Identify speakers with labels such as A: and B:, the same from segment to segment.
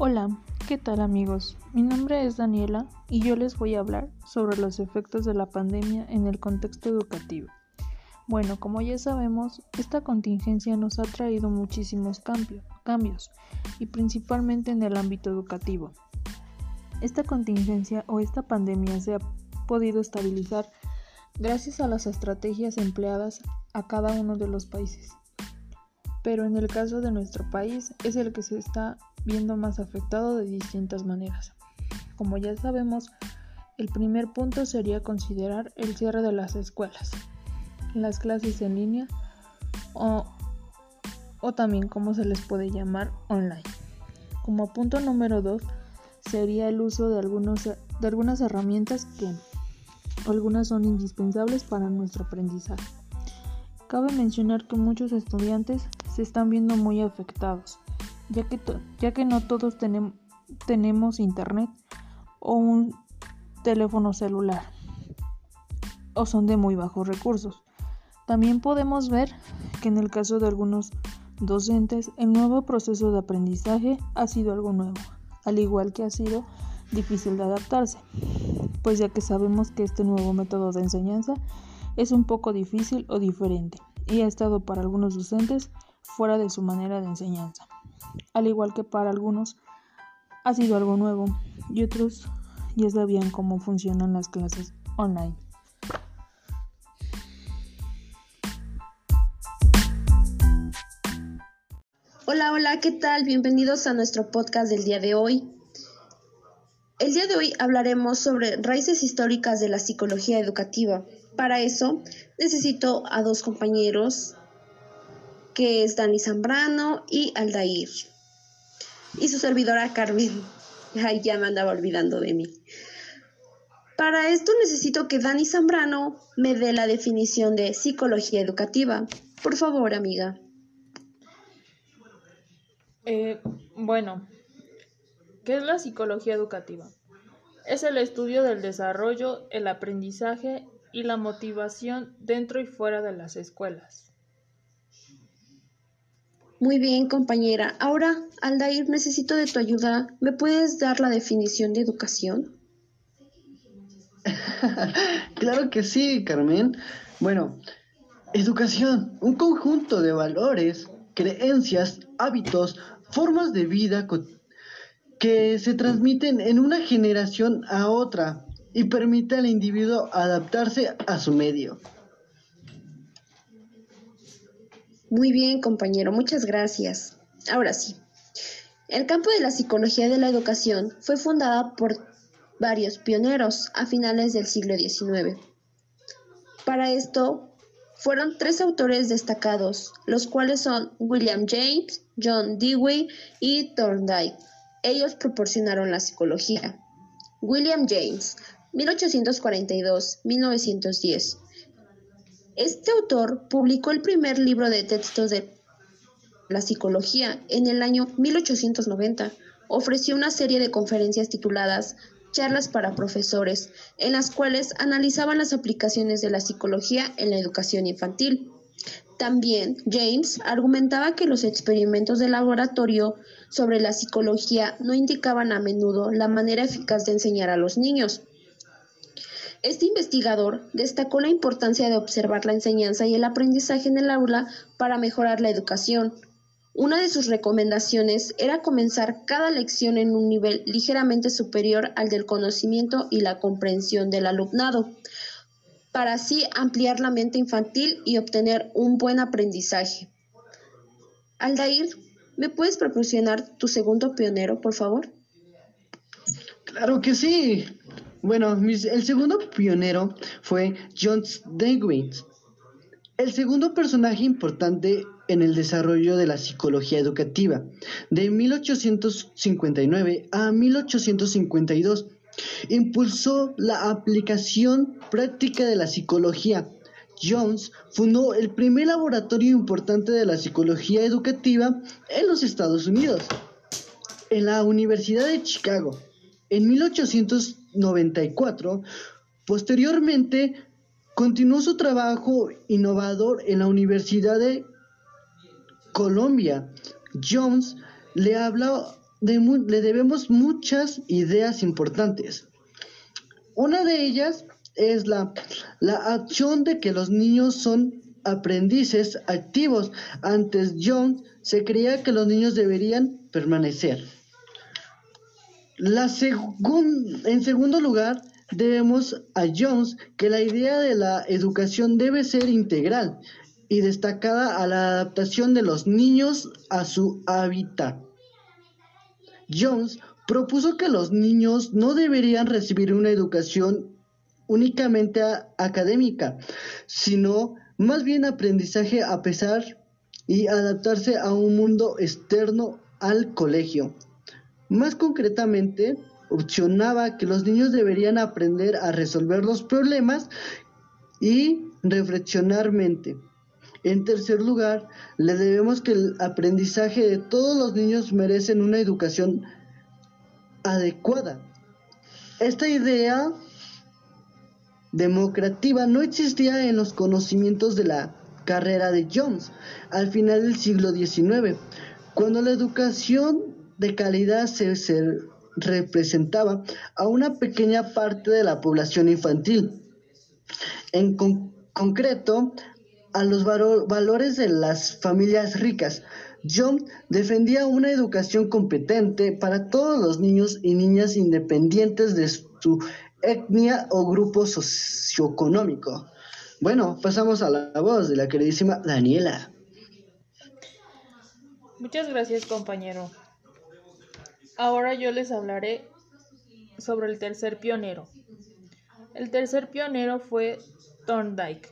A: Hola, ¿qué tal amigos? Mi nombre es Daniela y yo les voy a hablar sobre los efectos de la pandemia en el contexto educativo. Bueno, como ya sabemos, esta contingencia nos ha traído muchísimos cambios y principalmente en el ámbito educativo. Esta contingencia o esta pandemia se ha podido estabilizar gracias a las estrategias empleadas a cada uno de los países. Pero en el caso de nuestro país es el que se está viendo más afectado de distintas maneras. Como ya sabemos, el primer punto sería considerar el cierre de las escuelas, las clases en línea o, o también como se les puede llamar online. Como punto número dos sería el uso de, algunos, de algunas herramientas que algunas son indispensables para nuestro aprendizaje. Cabe mencionar que muchos estudiantes se están viendo muy afectados ya que, no todos tenemos internet o un teléfono celular o son de muy bajos recursos. También podemos ver que en el caso de algunos docentes el nuevo proceso de aprendizaje ha sido algo nuevo, al igual que ha sido difícil de adaptarse, pues ya que sabemos que este nuevo método de enseñanza es un poco difícil o diferente y ha estado para algunos docentes fuera de su manera de enseñanza al igual que para algunos ha sido algo nuevo y otros ya sabían cómo funcionan las clases online.
B: Hola, hola, ¿qué tal? Bienvenidos a nuestro podcast del día de hoy. El día de hoy hablaremos sobre raíces históricas de la psicología educativa. Para eso necesito a dos compañeros que es Dani Zambrano y Aldair. Y su servidora Carmen. Ay, ya me andaba olvidando de mí. Para esto necesito que Dani Zambrano me dé la definición de psicología educativa. Por favor, amiga.
A: Eh, bueno, ¿qué es la psicología educativa? Es el estudio del desarrollo, el aprendizaje y la motivación dentro y fuera de las escuelas.
B: Muy bien, compañera. Ahora, Aldair, necesito de tu ayuda. ¿Me puedes dar la definición de educación?
C: claro que sí, Carmen. Bueno, educación, un conjunto de valores, creencias, hábitos, formas de vida que se transmiten en una generación a otra y permite al individuo adaptarse a su medio.
B: Muy bien, compañero, muchas gracias. Ahora sí. El campo de la psicología de la educación fue fundada por varios pioneros a finales del siglo XIX. Para esto, fueron tres autores destacados, los cuales son William James, John Dewey y Thorndike. Ellos proporcionaron la psicología. William James, 1842-1910 este autor publicó el primer libro de textos de la psicología en el año 1890. Ofreció una serie de conferencias tituladas Charlas para profesores, en las cuales analizaban las aplicaciones de la psicología en la educación infantil. También James argumentaba que los experimentos de laboratorio sobre la psicología no indicaban a menudo la manera eficaz de enseñar a los niños, este investigador destacó la importancia de observar la enseñanza y el aprendizaje en el aula para mejorar la educación. Una de sus recomendaciones era comenzar cada lección en un nivel ligeramente superior al del conocimiento y la comprensión del alumnado, para así ampliar la mente infantil y obtener un buen aprendizaje. Aldair, ¿me puedes proporcionar tu segundo pionero, por favor?
C: Claro que sí. Bueno, el segundo pionero fue John Dewey. El segundo personaje importante en el desarrollo de la psicología educativa, de 1859 a 1852, impulsó la aplicación práctica de la psicología. Jones fundó el primer laboratorio importante de la psicología educativa en los Estados Unidos, en la Universidad de Chicago. En 1894, posteriormente, continuó su trabajo innovador en la Universidad de Colombia. Jones le habló le debemos muchas ideas importantes. Una de ellas es la, la acción de que los niños son aprendices activos. Antes Jones se creía que los niños deberían permanecer. En segundo lugar, debemos a Jones que la idea de la educación debe ser integral y destacada a la adaptación de los niños a su hábitat. Jones propuso que los niños no deberían recibir una educación únicamente académica, sino más bien aprendizaje a pesar y adaptarse a un mundo externo al colegio. Más concretamente, opcionaba que los niños deberían aprender a resolver los problemas y reflexionar mente. En tercer lugar, le debemos que el aprendizaje de todos los niños merecen una educación adecuada. Esta idea democrativa no existía en los conocimientos de la carrera de Jones al final del siglo XIX, cuando la educación de calidad se, representaba a una pequeña parte de la población infantil. En concreto, a los valores de las familias ricas. John defendía una educación competente para todos los niños y niñas independientes de su etnia o grupo socioeconómico. Bueno, pasamos a la voz de la queridísima Daniela.
A: Muchas gracias, compañero. Ahora yo les hablaré sobre el tercer pionero. El tercer pionero fue Thorndike,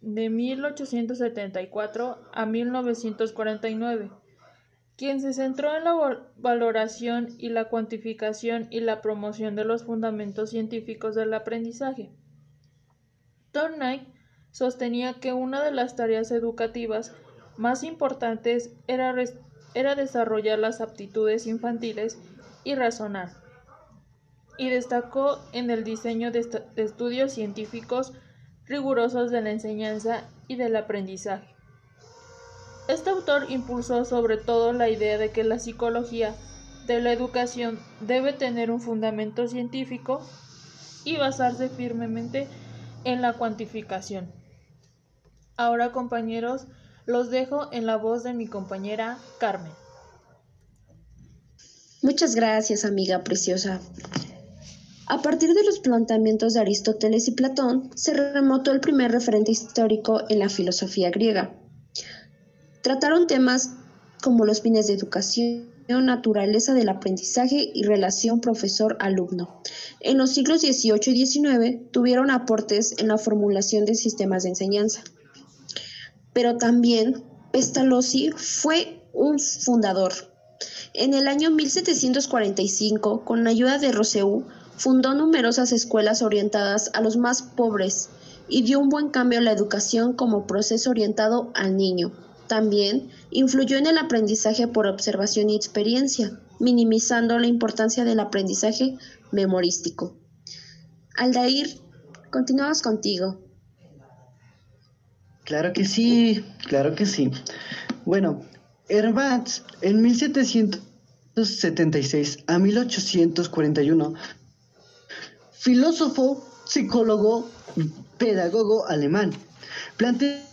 A: de 1874 a 1949, quien se centró en la valoración y la cuantificación y la promoción de los fundamentos científicos del aprendizaje. Thorndike sostenía que una de las tareas educativas más importantes era era desarrollar las aptitudes infantiles y razonar, y destacó en el diseño de, estudios científicos rigurosos de la enseñanza y del aprendizaje. Este autor impulsó sobre todo la idea de que la psicología de la educación debe tener un fundamento científico y basarse firmemente en la cuantificación. Ahora, compañeros, los dejo en la voz de mi compañera Carmen.
B: Muchas gracias, amiga preciosa. A partir de los planteamientos de Aristóteles y Platón, se remontó el primer referente histórico en la filosofía griega. Trataron temas como los fines de educación, naturaleza del aprendizaje y relación profesor-alumno. En los siglos XVIII y XIX tuvieron aportes en la formulación de sistemas de enseñanza pero también Pestalozzi fue un fundador. En el año 1745, con la ayuda de Rousseau, fundó numerosas escuelas orientadas a los más pobres y dio un buen cambio a la educación como proceso orientado al niño. También influyó en el aprendizaje por observación y experiencia, minimizando la importancia del aprendizaje memorístico. Aldair, continuamos contigo.
C: Claro que sí, claro que sí. Bueno, Herbatz en 1776 a 1841, filósofo, psicólogo, pedagogo alemán, plantea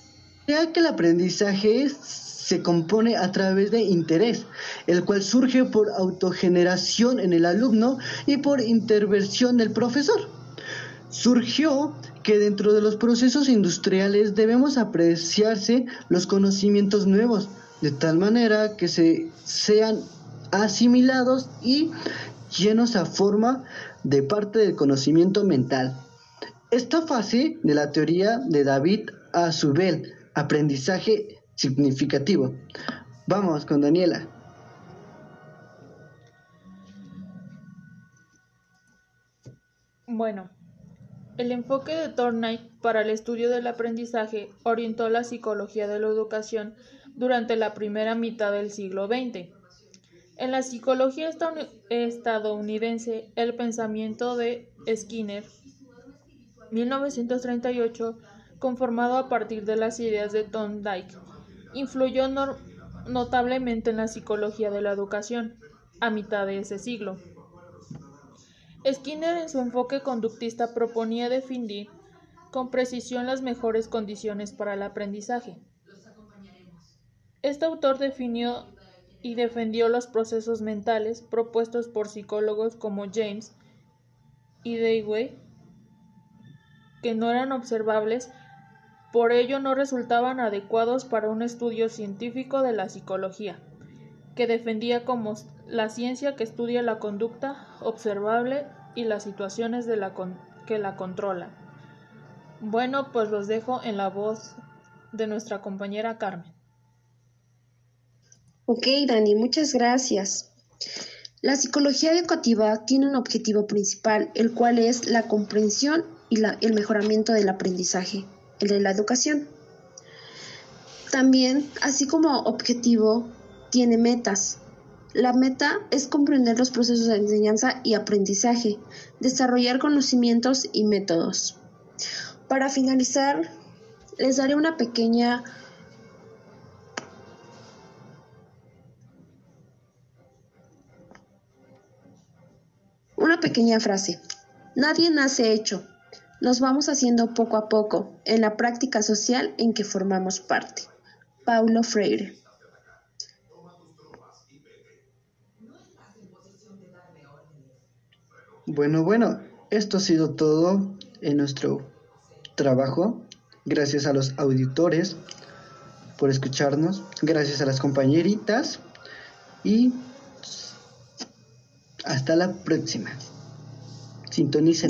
C: que el aprendizaje se compone a través de interés, el cual surge por autogeneración en el alumno y por intervención del profesor. Surgió que dentro de los procesos industriales debemos apreciarse los conocimientos nuevos, de tal manera que se sean asimilados y llenos a forma de parte del conocimiento mental. Esta fase de la teoría de David Azubel, aprendizaje significativo. Vamos con Daniela.
A: Bueno, el enfoque de Thorndike para el estudio del aprendizaje orientó la psicología de la educación durante la primera mitad del siglo XX. En la psicología estadounidense, el pensamiento de Skinner, 1938, conformado a partir de las ideas de Thorndike, influyó notablemente en la psicología de la educación. a mitad de ese siglo. Skinner en su enfoque conductista proponía definir con precisión las mejores condiciones para el aprendizaje. Este autor definió y defendió los procesos mentales propuestos por psicólogos como James y Dewey, que no eran observables, por ello no resultaban adecuados para un estudio científico de la psicología, que defendía como la ciencia que estudia la conducta observable y las situaciones de la que la controla. Bueno, pues los dejo en la voz de nuestra compañera Carmen.
B: Ok, Dani, muchas gracias. La psicología educativa tiene un objetivo principal, el cual es la comprensión y el mejoramiento del aprendizaje, el de la educación. También, así como objetivo, tiene metas. La meta es comprender los procesos de enseñanza y aprendizaje, desarrollar conocimientos y métodos. Para finalizar, les daré una pequeña Una pequeña frase. Nadie nace hecho. Nos vamos haciendo poco a poco en la práctica social en que formamos parte. Paulo Freire.
C: Bueno, bueno, esto ha sido todo en nuestro trabajo. Gracias a los auditores por escucharnos. Gracias a las compañeritas. Y hasta la próxima. Sintonicen.